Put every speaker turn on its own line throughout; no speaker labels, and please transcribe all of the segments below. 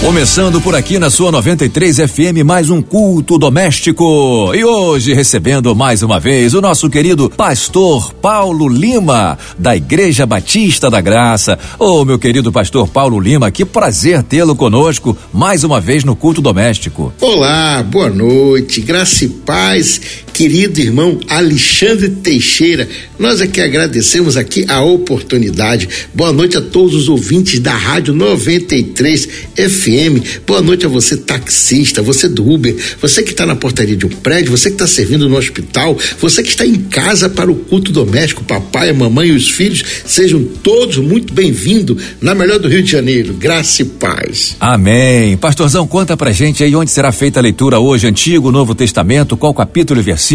Começando por aqui na sua 93 FM, mais um culto doméstico. E hoje recebendo mais uma vez o nosso querido pastor Paulo Lima, da Igreja Batista da Graça. Ô, oh, meu querido pastor Paulo Lima, que prazer tê-lo conosco mais uma vez no culto doméstico.
Olá, boa noite, graça e paz, querido irmão Alexandre Teixeira. Nós é que agradecemos aqui a oportunidade. Boa noite a todos os ouvintes da Rádio 93 FM FM. Boa noite a você, taxista, você do Uber, você que está na portaria de um prédio, você que está servindo no hospital, você que está em casa para o culto doméstico, papai, a mamãe e os filhos, sejam todos muito bem-vindos na melhor do Rio de Janeiro. Graça e paz.
Amém. Pastorzão, conta pra gente aí onde será feita a leitura hoje, Antigo, Novo Testamento, qual capítulo e versículo?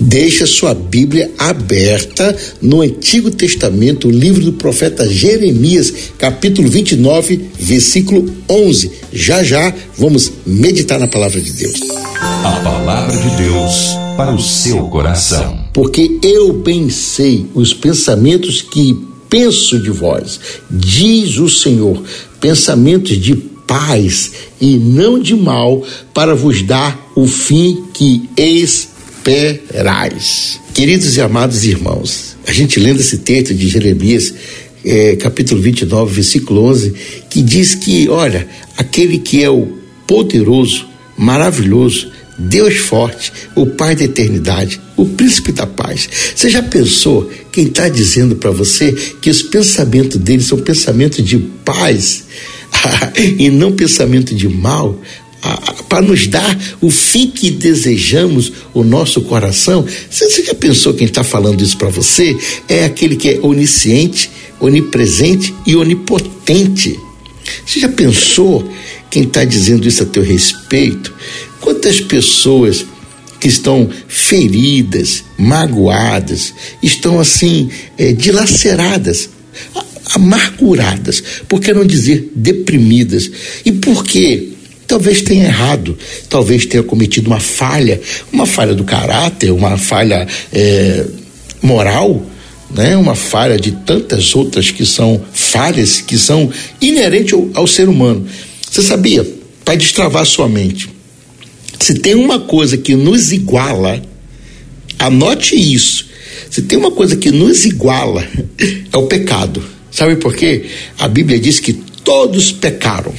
Deixa sua Bíblia aberta no Antigo Testamento, o livro do profeta Jeremias, capítulo 29, versículo 11 já já vamos meditar na palavra de Deus.
A palavra de Deus para o seu coração.
Porque eu bem sei os pensamentos que penso de vós, diz o Senhor, pensamentos de paz e não de mal, para vos dar o fim que esperais. Queridos e amados irmãos, a gente lendo esse texto de Jeremias, é, capítulo 29, versículo 11, que diz que, olha, aquele que é o poderoso, maravilhoso, Deus forte, o Pai da eternidade, o príncipe da paz. Você já pensou quem está dizendo para você que os pensamentos dele são pensamentos de paz e não pensamento de mal? Para nos dar o fim que desejamos o nosso coração. Você já pensou quem está falando isso para você? É aquele que é onisciente, onipresente e onipotente. Você já pensou quem está dizendo isso a teu respeito? Quantas pessoas que estão feridas, magoadas, estão assim, é, dilaceradas, amarguradas, por que não dizer deprimidas? E por quê? Talvez tenha errado, talvez tenha cometido uma falha, uma falha do caráter, uma falha é, moral, né? uma falha de tantas outras que são falhas, que são inerentes ao, ao ser humano. Você sabia? Para destravar sua mente. Se tem uma coisa que nos iguala, anote isso. Se tem uma coisa que nos iguala, é o pecado. Sabe por quê? A Bíblia diz que todos pecaram.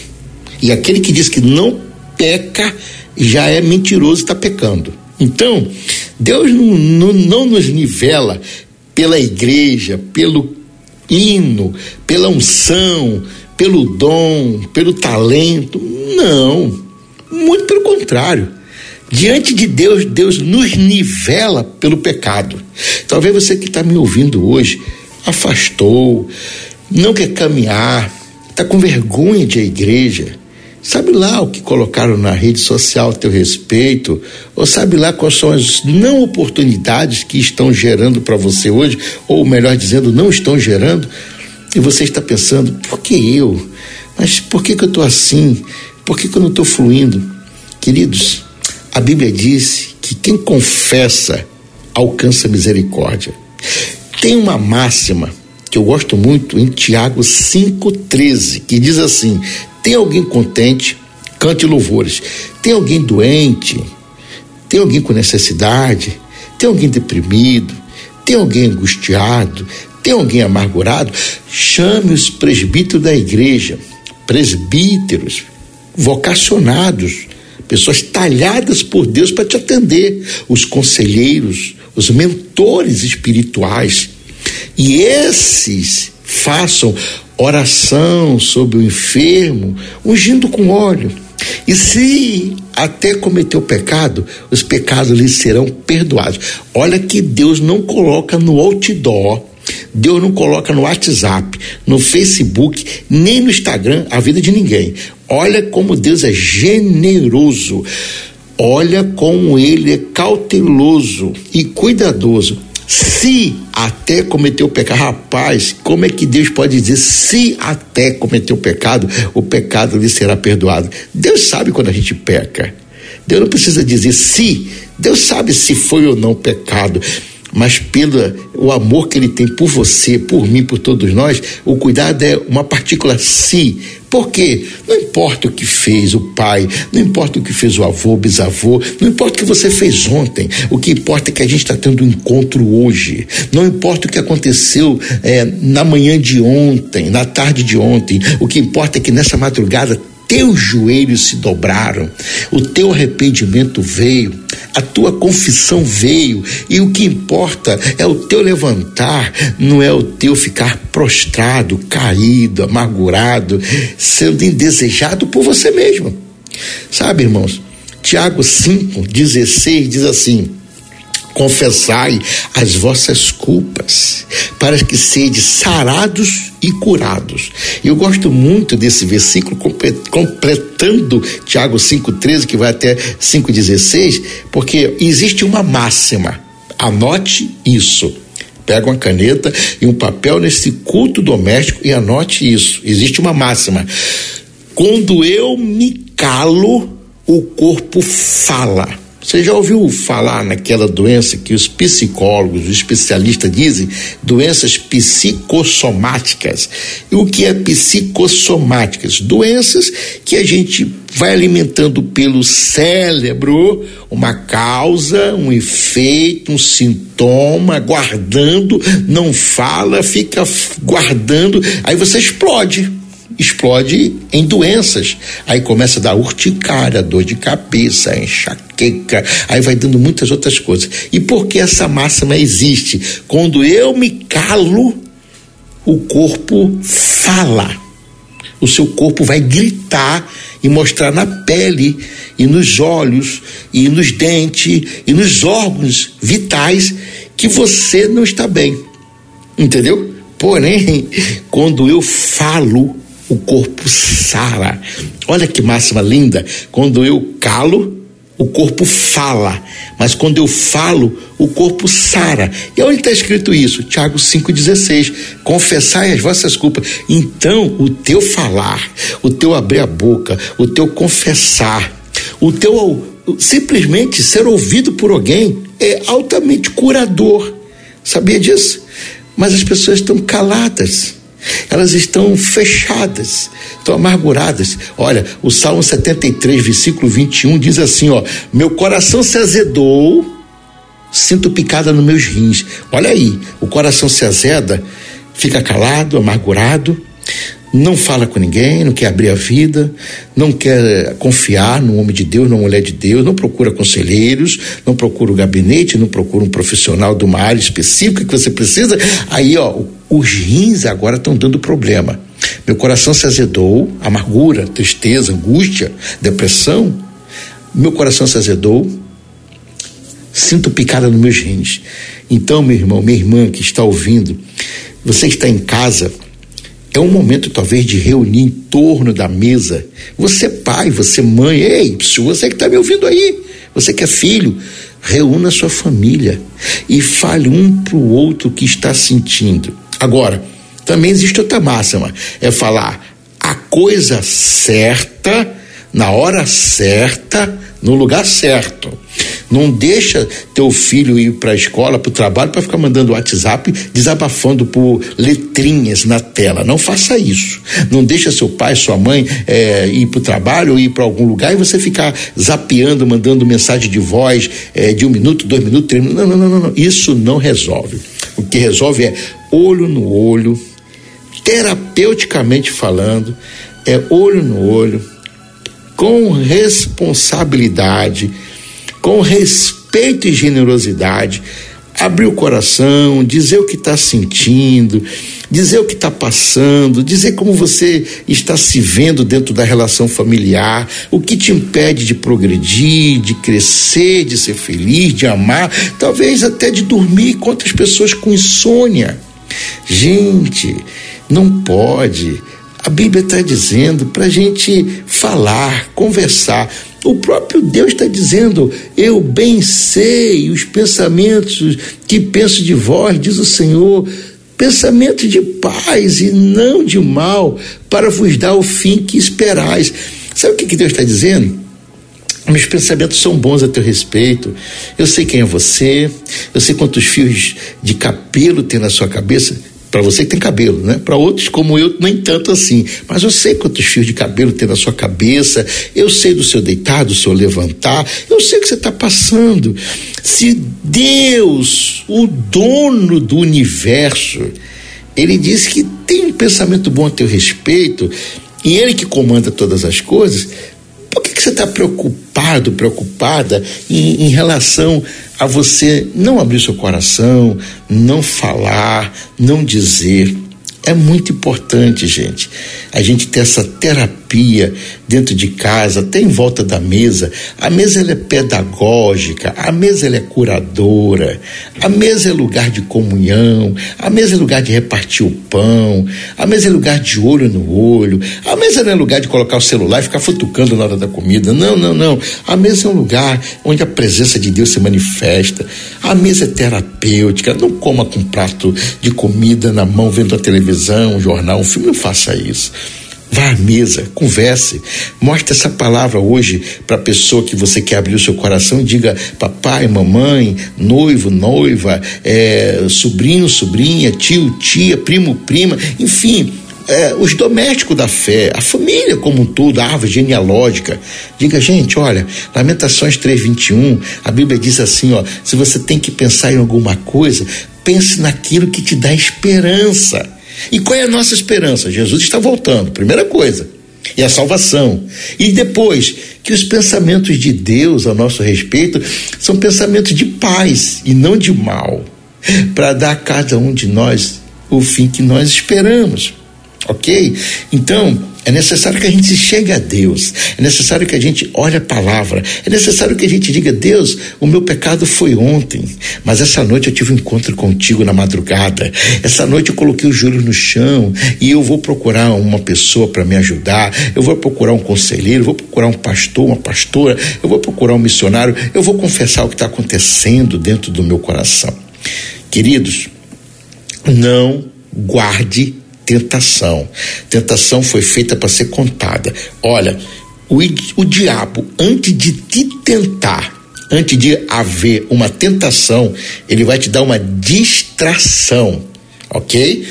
E aquele que diz que não peca já é mentiroso e está pecando. Então, Deus não, não, não nos nivela pela igreja, pelo hino, pela unção, pelo dom, pelo talento. Não. Muito pelo contrário. Diante de Deus, Deus nos nivela pelo pecado. Talvez você que está me ouvindo hoje afastou, não quer caminhar, está com vergonha de a igreja Sabe lá o que colocaram na rede social a teu respeito? Ou sabe lá quais são as não oportunidades que estão gerando para você hoje? Ou melhor dizendo, não estão gerando? E você está pensando, por que eu? Mas por que, que eu estou assim? Por que, que eu não estou fluindo? Queridos, a Bíblia diz que quem confessa alcança misericórdia. Tem uma máxima que eu gosto muito em Tiago 5,13, que diz assim: tem alguém contente, cante louvores. Tem alguém doente, tem alguém com necessidade, tem alguém deprimido, tem alguém angustiado, tem alguém amargurado, chame os presbíteros da igreja, presbíteros, vocacionados, pessoas talhadas por Deus para te atender, os conselheiros, os mentores espirituais. E esses façam oração sobre o enfermo, ungindo com óleo. E se até cometeu pecado, os pecados lhe serão perdoados. Olha que Deus não coloca no outdoor, Deus não coloca no WhatsApp, no Facebook, nem no Instagram a vida de ninguém. Olha como Deus é generoso. Olha como ele é cauteloso e cuidadoso se até cometeu pecado, rapaz, como é que Deus pode dizer se até cometeu pecado, o pecado lhe será perdoado? Deus sabe quando a gente peca. Deus não precisa dizer se, Deus sabe se foi ou não pecado mas pelo o amor que ele tem por você, por mim, por todos nós, o cuidado é uma partícula si. Por quê? Não importa o que fez o pai, não importa o que fez o avô, o bisavô, não importa o que você fez ontem, o que importa é que a gente está tendo um encontro hoje. Não importa o que aconteceu é, na manhã de ontem, na tarde de ontem, o que importa é que nessa madrugada teus joelhos se dobraram, o teu arrependimento veio, a tua confissão veio, e o que importa é o teu levantar, não é o teu ficar prostrado, caído, amargurado, sendo indesejado por você mesmo. Sabe, irmãos? Tiago 5,16 diz assim: confessai as vossas culpas, para que sede sarados e curados. Eu gosto muito desse versículo completando Tiago 5:13 que vai até 5:16, porque existe uma máxima. Anote isso. Pega uma caneta e um papel nesse culto doméstico e anote isso. Existe uma máxima. Quando eu me calo, o corpo fala. Você já ouviu falar naquela doença que os psicólogos, os especialistas dizem, doenças psicossomáticas? E o que é psicossomáticas? Doenças que a gente vai alimentando pelo cérebro uma causa, um efeito, um sintoma, guardando, não fala, fica guardando, aí você explode explode em doenças. Aí começa a dar urticária, dor de cabeça, enxaqueca, aí vai dando muitas outras coisas. E por que essa máxima existe? Quando eu me calo, o corpo fala. O seu corpo vai gritar e mostrar na pele e nos olhos e nos dentes e nos órgãos vitais que você não está bem. Entendeu? Porém, quando eu falo, o corpo sara. Olha que máxima linda. Quando eu calo, o corpo fala, mas quando eu falo, o corpo sara. E onde está escrito isso? Tiago 5,16. Confessai as vossas culpas. Então, o teu falar, o teu abrir a boca, o teu confessar, o teu simplesmente ser ouvido por alguém é altamente curador. Sabia disso? Mas as pessoas estão caladas elas estão fechadas, estão amarguradas. Olha, o Salmo 73, versículo 21 diz assim: ó, meu coração se azedou, sinto picada nos meus rins. Olha aí, o coração se azeda, fica calado, amargurado, não fala com ninguém, não quer abrir a vida, não quer confiar no homem de Deus, na mulher de Deus, não procura conselheiros, não procura o gabinete, não procura um profissional de uma área específica que você precisa. Aí, ó, os rins agora estão dando problema. Meu coração se azedou, amargura, tristeza, angústia, depressão. Meu coração se azedou, sinto picada nos meus rins. Então, meu irmão, minha irmã que está ouvindo, você está em casa, é um momento talvez de reunir em torno da mesa. Você pai, você mãe, ei, você que está me ouvindo aí, você que é filho, reúna sua família e fale um para o outro que está sentindo. Agora, também existe outra máxima, é falar a coisa certa, na hora certa, no lugar certo. Não deixa teu filho ir para a escola, para o trabalho, para ficar mandando WhatsApp desabafando por letrinhas na tela. Não faça isso. Não deixa seu pai, sua mãe é, ir para o trabalho ou ir para algum lugar e você ficar zapeando, mandando mensagem de voz é, de um minuto, dois minutos, três minutos. Não, não, não, não. Isso não resolve. O que resolve é olho no olho, terapeuticamente falando, é olho no olho, com responsabilidade com respeito e generosidade, abrir o coração, dizer o que está sentindo, dizer o que está passando, dizer como você está se vendo dentro da relação familiar, o que te impede de progredir, de crescer, de ser feliz, de amar, talvez até de dormir outras pessoas com insônia. Gente, não pode. A Bíblia está dizendo para a gente falar, conversar. O próprio Deus está dizendo: Eu bem sei os pensamentos que penso de vós, diz o Senhor, pensamento de paz e não de mal, para vos dar o fim que esperais. Sabe o que, que Deus está dizendo? Meus pensamentos são bons a teu respeito. Eu sei quem é você. Eu sei quantos fios de cabelo tem na sua cabeça. Para você que tem cabelo, né? Para outros como eu, nem tanto assim. Mas eu sei quantos fios de cabelo tem na sua cabeça. Eu sei do seu deitar, do seu levantar. Eu sei o que você está passando. Se Deus, o dono do universo, ele diz que tem um pensamento bom a teu respeito, e ele que comanda todas as coisas, por que, que você está preocupado, preocupada em, em relação a você não abrir seu coração, não falar, não dizer? É muito importante, gente, a gente ter essa terapia dentro de casa, até em volta da mesa. A mesa ela é pedagógica, a mesa ela é curadora, a mesa é lugar de comunhão, a mesa é lugar de repartir o pão, a mesa é lugar de olho no olho, a mesa não é lugar de colocar o celular e ficar futucando na hora da comida. Não, não, não. A mesa é um lugar onde a presença de Deus se manifesta. A mesa é terapêutica. Não coma com um prato de comida na mão vendo a televisão televisão, um jornal, um filme, não faça isso. Vá à mesa, converse, mostre essa palavra hoje para a pessoa que você quer abrir o seu coração e diga papai, mamãe, noivo, noiva, é, sobrinho, sobrinha, tio, tia, primo, prima, enfim, é, os domésticos da fé, a família como um todo, a árvore genealógica. Diga, gente, olha, Lamentações 3,21, a Bíblia diz assim: ó, se você tem que pensar em alguma coisa, pense naquilo que te dá esperança. E qual é a nossa esperança? Jesus está voltando, primeira coisa. E a salvação. E depois, que os pensamentos de Deus a nosso respeito são pensamentos de paz e não de mal, para dar a cada um de nós o fim que nós esperamos. Ok? Então, é necessário que a gente chegue a Deus. É necessário que a gente olhe a palavra. É necessário que a gente diga: Deus, o meu pecado foi ontem, mas essa noite eu tive um encontro contigo na madrugada. Essa noite eu coloquei o joelho no chão e eu vou procurar uma pessoa para me ajudar. Eu vou procurar um conselheiro, vou procurar um pastor, uma pastora, eu vou procurar um missionário. Eu vou confessar o que está acontecendo dentro do meu coração. Queridos, não guarde tentação. Tentação foi feita para ser contada. Olha, o, o diabo, antes de te tentar, antes de haver uma tentação, ele vai te dar uma distração, ok?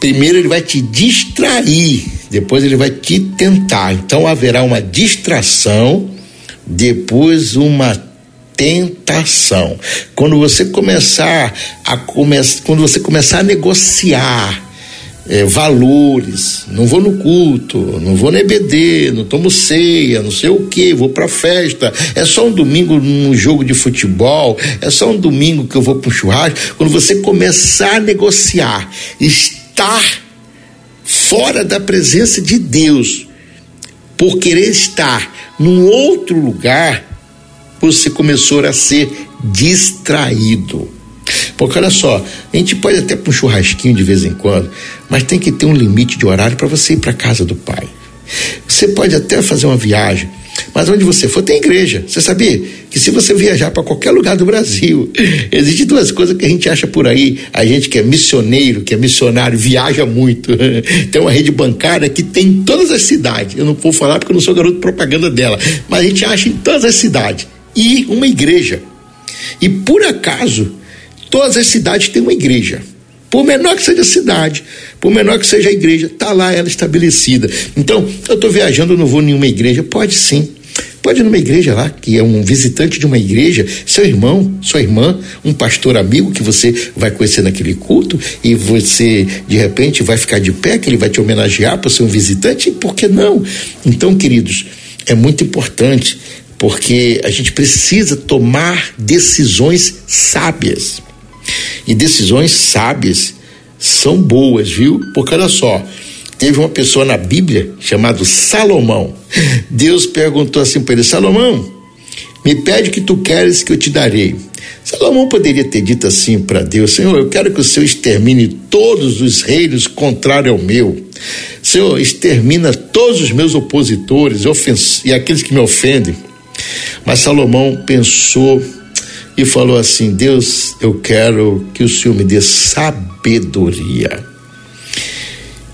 Primeiro ele vai te distrair, depois ele vai te tentar. Então haverá uma distração, depois uma tentação. Quando você começar a come quando você começar a negociar é, valores, não vou no culto, não vou no EBD, não tomo ceia, não sei o que, vou pra festa, é só um domingo num jogo de futebol, é só um domingo que eu vou pro churrasco. Quando você começar a negociar, estar fora da presença de Deus, por querer estar num outro lugar, você começou a ser distraído. Porque olha só, a gente pode até para um churrasquinho de vez em quando, mas tem que ter um limite de horário para você ir para casa do pai. Você pode até fazer uma viagem, mas onde você for tem igreja. Você sabia que se você viajar para qualquer lugar do Brasil, existem duas coisas que a gente acha por aí. A gente que é missioneiro, que é missionário, viaja muito. Tem uma rede bancária que tem em todas as cidades. Eu não vou falar porque eu não sou garoto de propaganda dela, mas a gente acha em todas as cidades. E uma igreja. E por acaso, Todas as cidades têm uma igreja. Por menor que seja a cidade, por menor que seja a igreja, está lá ela estabelecida. Então, eu estou viajando, eu não vou em nenhuma igreja. Pode sim. Pode ir numa igreja lá, que é um visitante de uma igreja, seu irmão, sua irmã, um pastor amigo que você vai conhecer naquele culto e você, de repente, vai ficar de pé, que ele vai te homenagear por ser um visitante, por que não? Então, queridos, é muito importante, porque a gente precisa tomar decisões sábias. E decisões sábias são boas, viu? Porque olha só, teve uma pessoa na Bíblia chamado Salomão. Deus perguntou assim para ele: Salomão, me pede o que tu queres que eu te darei. Salomão poderia ter dito assim para Deus: Senhor, eu quero que o Senhor extermine todos os reinos contrários ao meu. Senhor, extermina todos os meus opositores e aqueles que me ofendem. Mas Salomão pensou e falou assim: Deus, eu quero que o Senhor me dê sabedoria.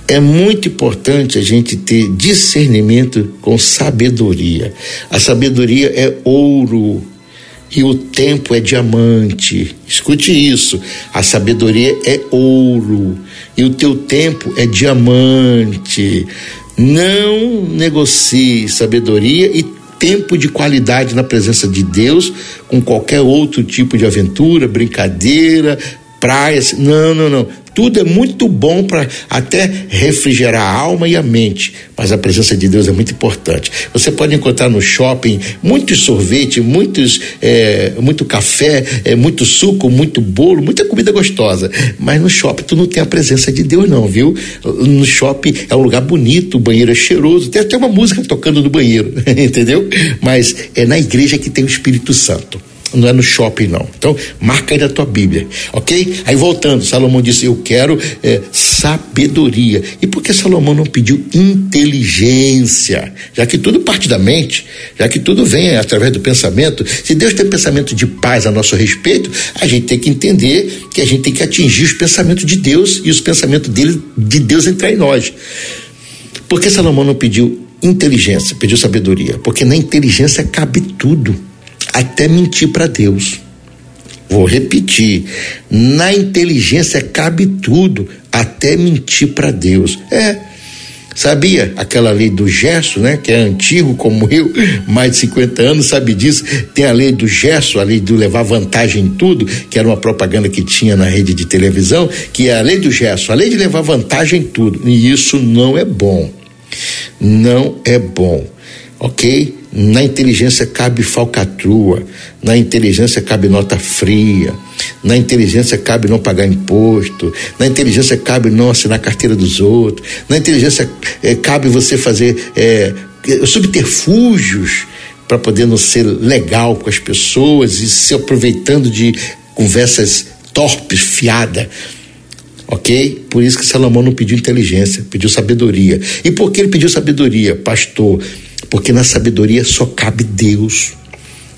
é muito importante a gente ter discernimento com sabedoria. A sabedoria é ouro e o tempo é diamante. Escute isso. A sabedoria é ouro e o teu tempo é diamante. Não negocie sabedoria e tempo de qualidade na presença de Deus com qualquer outro tipo de aventura, brincadeira, praia. Não, não, não. Tudo é muito bom para até refrigerar a alma e a mente, mas a presença de Deus é muito importante. Você pode encontrar no shopping muitos sorvete, muitos, é, muito café, é, muito suco, muito bolo, muita comida gostosa, mas no shopping tu não tem a presença de Deus não, viu? No shopping é um lugar bonito, o banheiro é cheiroso, tem até uma música tocando no banheiro, entendeu? Mas é na igreja que tem o Espírito Santo não é no shopping, não. Então, marca aí na tua Bíblia, ok? Aí voltando, Salomão disse: Eu quero é, sabedoria. E por que Salomão não pediu inteligência? Já que tudo parte da mente, já que tudo vem através do pensamento, se Deus tem pensamento de paz a nosso respeito, a gente tem que entender que a gente tem que atingir os pensamentos de Deus e os pensamentos dele, de Deus entrar em nós. Por que Salomão não pediu inteligência, pediu sabedoria? Porque na inteligência cabe tudo até mentir para Deus. Vou repetir: na inteligência cabe tudo, até mentir para Deus. É. Sabia aquela lei do gesso, né? Que é antigo como eu, mais de 50 anos, sabe disso. Tem a lei do gesso, a lei do levar vantagem em tudo, que era uma propaganda que tinha na rede de televisão, que é a lei do gesso, a lei de levar vantagem em tudo. E isso não é bom. Não é bom. Ok? Na inteligência cabe falcatrua, na inteligência cabe nota fria, na inteligência cabe não pagar imposto, na inteligência cabe não assinar carteira dos outros, na inteligência é, cabe você fazer é, subterfúgios para poder não ser legal com as pessoas e se aproveitando de conversas torpes, fiada. Ok? Por isso que Salomão não pediu inteligência, pediu sabedoria. E por que ele pediu sabedoria, pastor? Porque na sabedoria só cabe Deus.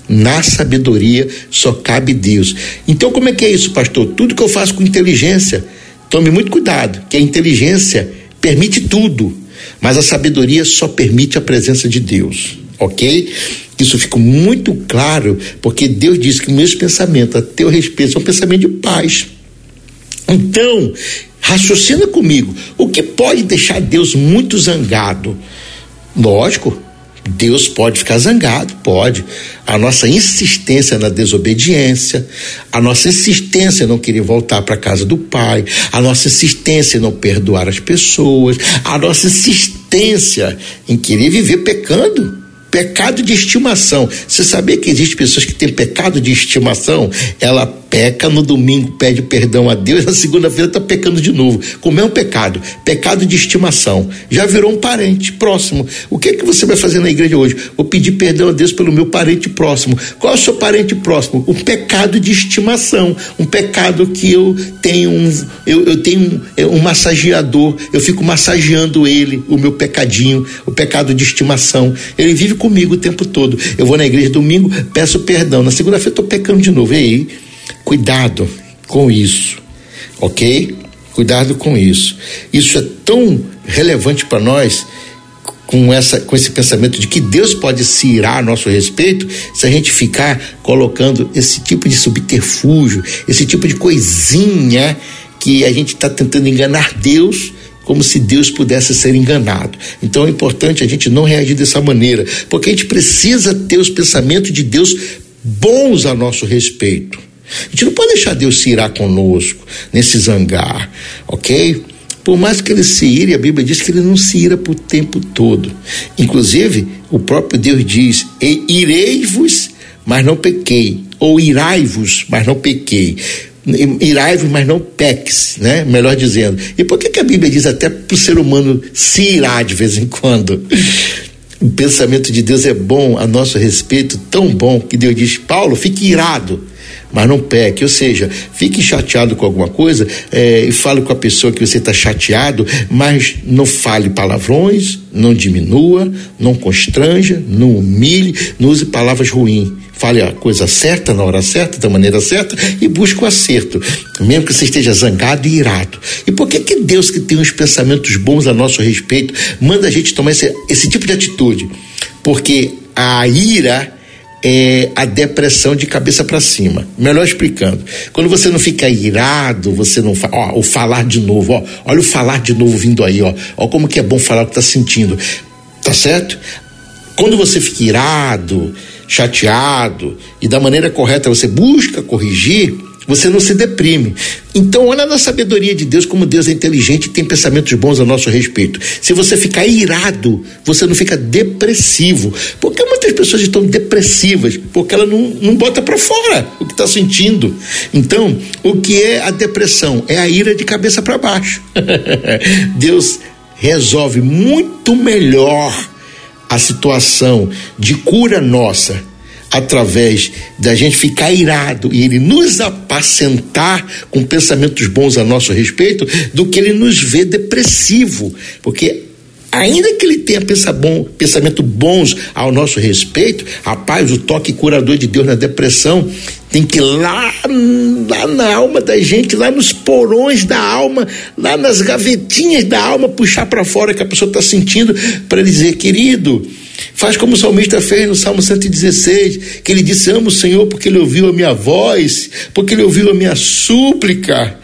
Na sabedoria só cabe Deus. Então, como é que é isso, pastor? Tudo que eu faço com inteligência, tome muito cuidado, que a inteligência permite tudo, mas a sabedoria só permite a presença de Deus, ok? Isso fica muito claro, porque Deus diz que meus pensamentos a teu respeito são pensamentos de paz. Então, raciocina comigo, o que pode deixar Deus muito zangado? Lógico, Deus pode ficar zangado, pode. A nossa insistência na desobediência, a nossa insistência em não querer voltar para a casa do Pai, a nossa insistência em não perdoar as pessoas, a nossa insistência em querer viver pecando. Pecado de estimação. Você sabia que existem pessoas que têm pecado de estimação? Ela peca, no domingo pede perdão a Deus, na segunda-feira está pecando de novo. Como é um pecado? Pecado de estimação. Já virou um parente próximo. O que é que você vai fazer na igreja hoje? Vou pedir perdão a Deus pelo meu parente próximo. Qual é o seu parente próximo? Um pecado de estimação. Um pecado que eu tenho um, eu, eu tenho um, é, um massageador, eu fico massageando ele, o meu pecadinho, o pecado de estimação. Ele vive comigo o tempo todo. Eu vou na igreja domingo, peço perdão. Na segunda-feira estou pecando de novo. E aí? Cuidado com isso, ok? Cuidado com isso. Isso é tão relevante para nós com, essa, com esse pensamento de que Deus pode se irar a nosso respeito se a gente ficar colocando esse tipo de subterfúgio, esse tipo de coisinha que a gente está tentando enganar Deus como se Deus pudesse ser enganado. Então é importante a gente não reagir dessa maneira, porque a gente precisa ter os pensamentos de Deus bons a nosso respeito. A gente não pode deixar Deus se irar conosco, nesse zangar, ok? Por mais que ele se ire, a Bíblia diz que ele não se ira por tempo todo. Inclusive, o próprio Deus diz: irei-vos, mas não pequei. Ou irai-vos, mas não pequei. Irai-vos, mas não peques, né? Melhor dizendo. E por que, que a Bíblia diz até para o ser humano se irar de vez em quando? O pensamento de Deus é bom a nosso respeito, tão bom que Deus diz: Paulo, fique irado mas não peque. Ou seja, fique chateado com alguma coisa é, e fale com a pessoa que você está chateado, mas não fale palavrões, não diminua, não constranja, não humilhe, não use palavras ruins. Fale a coisa certa na hora certa, da maneira certa e busque o acerto, mesmo que você esteja zangado e irado. E por que que Deus que tem uns pensamentos bons a nosso respeito manda a gente tomar esse, esse tipo de atitude? Porque a ira é a depressão de cabeça para cima. Melhor explicando. Quando você não fica irado, você não fala, ó, o falar de novo, ó, olha o falar de novo vindo aí, ó, ó como que é bom falar o que tá sentindo, tá certo? Quando você fica irado, chateado e da maneira correta você busca corrigir, você não se deprime. Então, olha na sabedoria de Deus, como Deus é inteligente e tem pensamentos bons a nosso respeito. Se você ficar irado, você não fica depressivo. Porque muitas pessoas estão depressivas, porque ela não, não bota para fora o que está sentindo. Então, o que é a depressão? É a ira de cabeça para baixo. Deus resolve muito melhor a situação de cura nossa através da gente ficar irado e ele nos apacentar com pensamentos bons a nosso respeito, do que ele nos vê depressivo, porque ainda que ele tenha bom, pensamento bons ao nosso respeito, rapaz, o toque curador de Deus na depressão tem que ir lá, lá na alma da gente, lá nos porões da alma, lá nas gavetinhas da alma, puxar para fora que a pessoa está sentindo, para dizer, querido, Faz como o salmista fez no Salmo 116, que ele disse: Amo o Senhor porque ele ouviu a minha voz, porque ele ouviu a minha súplica.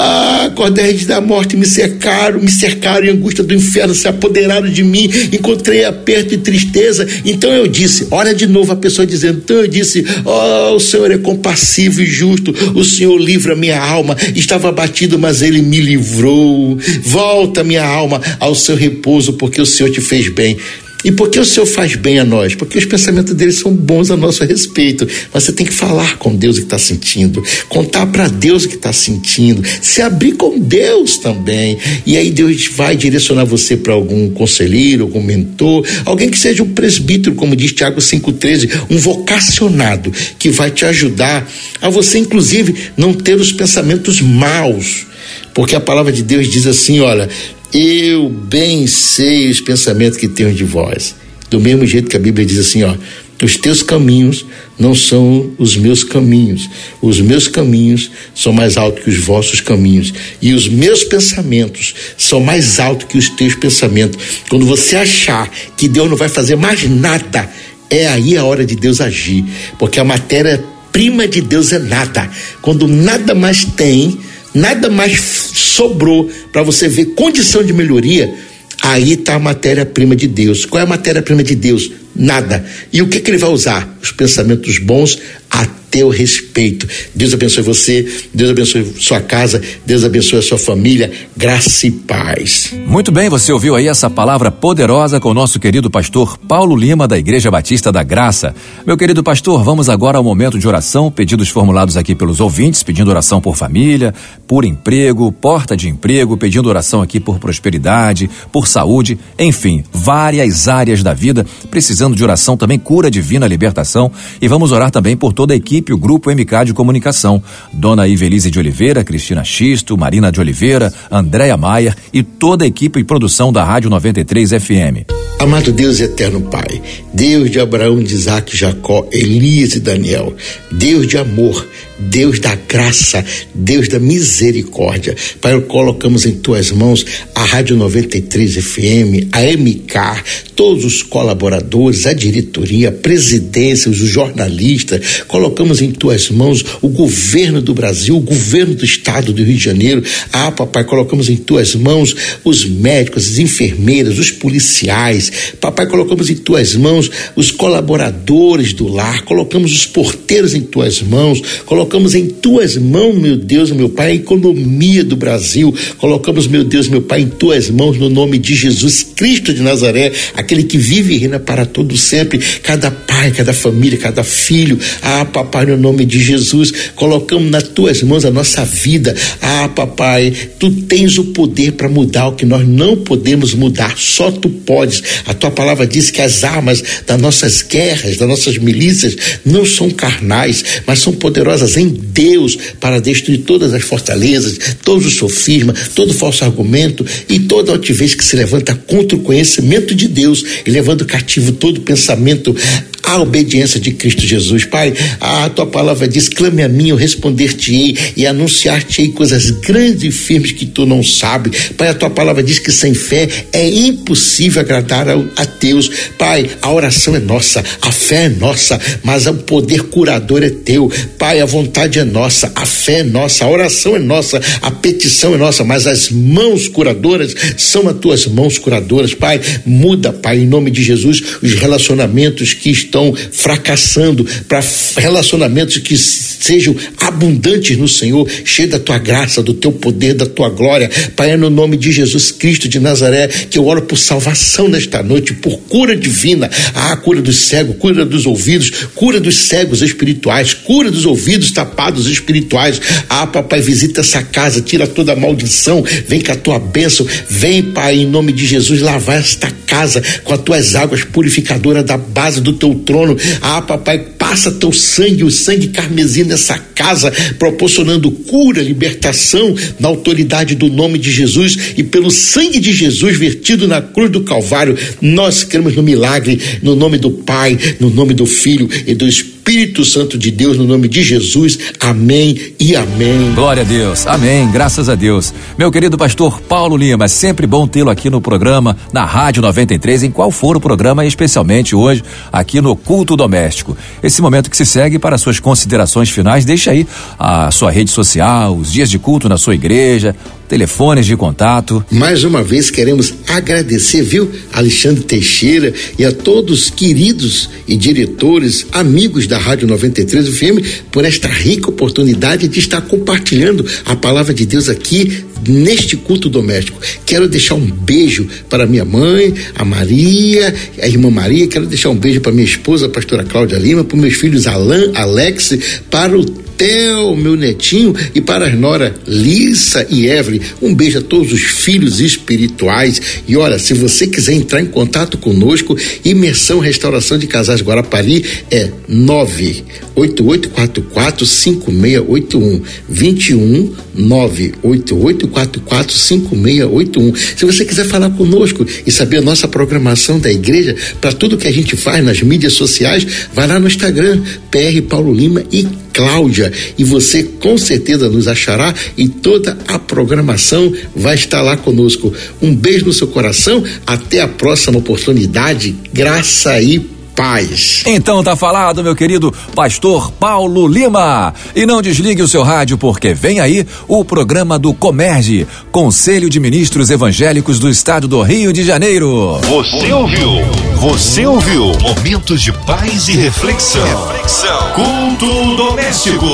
Ah, cordéis da morte me cercaram, me cercaram e angústia do inferno se apoderaram de mim. Encontrei aperto e tristeza. Então eu disse: Olha de novo a pessoa dizendo. Então eu disse: Oh, o Senhor é compassivo e justo. O Senhor livra minha alma. Estava abatido, mas Ele me livrou. Volta minha alma ao seu repouso, porque o Senhor te fez bem. E por que o Senhor faz bem a nós? Porque os pensamentos dele são bons a nosso respeito. Mas você tem que falar com Deus o que está sentindo, contar para Deus o que está sentindo, se abrir com Deus também. E aí Deus vai direcionar você para algum conselheiro, algum mentor, alguém que seja um presbítero, como diz Tiago 5,13, um vocacionado, que vai te ajudar a você, inclusive, não ter os pensamentos maus. Porque a palavra de Deus diz assim: olha, eu bem sei os pensamentos que tenho de vós. Do mesmo jeito que a Bíblia diz assim, ó, os teus caminhos não são os meus caminhos. Os meus caminhos são mais altos que os vossos caminhos. E os meus pensamentos são mais altos que os teus pensamentos. Quando você achar que Deus não vai fazer mais nada, é aí a hora de Deus agir. Porque a matéria prima de Deus é nada. Quando nada mais tem, nada mais sobrou para você ver condição de melhoria, aí está a matéria-prima de Deus. Qual é a matéria-prima de Deus? Nada. E o que, que ele vai usar? Os pensamentos bons a teu respeito. Deus abençoe você, Deus abençoe sua casa, Deus abençoe a sua família, graça e paz.
Muito bem, você ouviu aí essa palavra poderosa com o nosso querido pastor Paulo Lima, da Igreja Batista da Graça. Meu querido pastor, vamos agora ao momento de oração, pedidos formulados aqui pelos ouvintes, pedindo oração por família, por emprego, porta de emprego, pedindo oração aqui por prosperidade, por saúde, enfim, várias áreas da vida, precisando de oração também, cura divina, libertação, e vamos orar também por toda a equipe o Grupo MK de Comunicação. Dona Ivelise de Oliveira, Cristina Xisto, Marina de Oliveira, Andréa Maier e toda a equipe e produção da Rádio 93 FM.
Amado Deus eterno Pai, Deus de Abraão, de Isaac, Jacó, Elias e Daniel, Deus de amor, Deus da graça, Deus da misericórdia. Pai, colocamos em tuas mãos a Rádio 93 FM, a MK, todos os colaboradores, a diretoria, a presidência, os jornalistas. Colocamos em tuas mãos o governo do Brasil, o governo do estado do Rio de Janeiro. Ah, papai, colocamos em tuas mãos os médicos, as enfermeiras, os policiais. Papai, colocamos em tuas mãos os colaboradores do lar, colocamos os porteiros em tuas mãos, colocamos colocamos em tuas mãos, meu Deus, meu Pai, a economia do Brasil. Colocamos, meu Deus, meu Pai, em tuas mãos, no nome de Jesus Cristo de Nazaré, aquele que vive e reina para todo sempre. Cada pai, cada família, cada filho. Ah, papai, no nome de Jesus, colocamos nas tuas mãos a nossa vida. Ah, papai, tu tens o poder para mudar o que nós não podemos mudar. Só tu podes. A tua palavra diz que as armas das nossas guerras, das nossas milícias, não são carnais, mas são poderosas em Deus para destruir todas as fortalezas, todos os sofismas, todo falso argumento e toda altivez que se levanta contra outro conhecimento de Deus e levando cativo todo pensamento a obediência de Cristo Jesus. Pai, a tua palavra diz: clame a mim, eu responder-te-ei e anunciar-te-ei coisas grandes e firmes que tu não sabes. Pai, a tua palavra diz que sem fé é impossível agradar a, a Deus. Pai, a oração é nossa, a fé é nossa, mas o poder curador é teu. Pai, a vontade é nossa, a fé é nossa, a oração é nossa, a petição é nossa, mas as mãos curadoras são as tuas mãos curadoras. Pai, muda, Pai, em nome de Jesus, os relacionamentos que estão estão fracassando, para relacionamentos que sejam abundantes no Senhor, cheio da tua graça, do teu poder, da tua glória. Pai, é no nome de Jesus Cristo de Nazaré que eu oro por salvação nesta noite, por cura divina. Ah, cura dos cegos, cura dos ouvidos, cura dos cegos espirituais, cura dos ouvidos tapados espirituais. Ah, papai, visita essa casa, tira toda a maldição, vem com a tua bênção, vem, Pai, em nome de Jesus, lavar esta casa com as tuas águas purificadoras da base do teu trono. Ah, papai, passa teu sangue, o sangue carmesim nessa casa, proporcionando cura, libertação na autoridade do nome de Jesus e pelo sangue de Jesus vertido na cruz do Calvário. Nós cremos no milagre, no nome do Pai, no nome do Filho e do Espírito Espírito Santo de Deus, no nome de Jesus. Amém e amém.
Glória a Deus. Amém. Graças a Deus. Meu querido pastor Paulo Lima, é sempre bom tê-lo aqui no programa, na Rádio 93, em qual for o programa, especialmente hoje, aqui no Culto Doméstico. Esse momento que se segue para suas considerações finais, deixa aí a sua rede social, os dias de culto na sua igreja, telefones de contato.
Mais uma vez queremos agradecer, viu, Alexandre Teixeira e a todos queridos e diretores, amigos da Rádio 93 FM por esta rica oportunidade de estar compartilhando a palavra de Deus aqui neste culto doméstico. Quero deixar um beijo para minha mãe, a Maria, a irmã Maria, quero deixar um beijo para minha esposa, a pastora Cláudia Lima, para meus filhos Alan, Alex, para o Theo, meu netinho, e para as nora Lissa e Evelyn. Um beijo a todos os filhos espirituais. E olha, se você quiser entrar em contato conosco, Imersão Restauração de Casais Guarapari é 988445681 21 988445681. Se você quiser falar conosco e saber a nossa programação da igreja, para tudo que a gente faz nas mídias sociais, vai lá no Instagram, PR Paulo Lima e Cláudia, e você com certeza nos achará e toda a programação vai estar lá conosco. Um beijo no seu coração, até a próxima oportunidade. Graça e paz.
Então tá falado, meu querido pastor Paulo Lima. E não desligue o seu rádio, porque vem aí o programa do Comerge, Conselho de Ministros Evangélicos do Estado do Rio de Janeiro.
Você ouviu? Você ouviu? Momentos de paz e reflexão. Reflexão. Culto doméstico.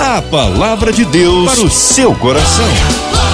A palavra de Deus para o seu coração.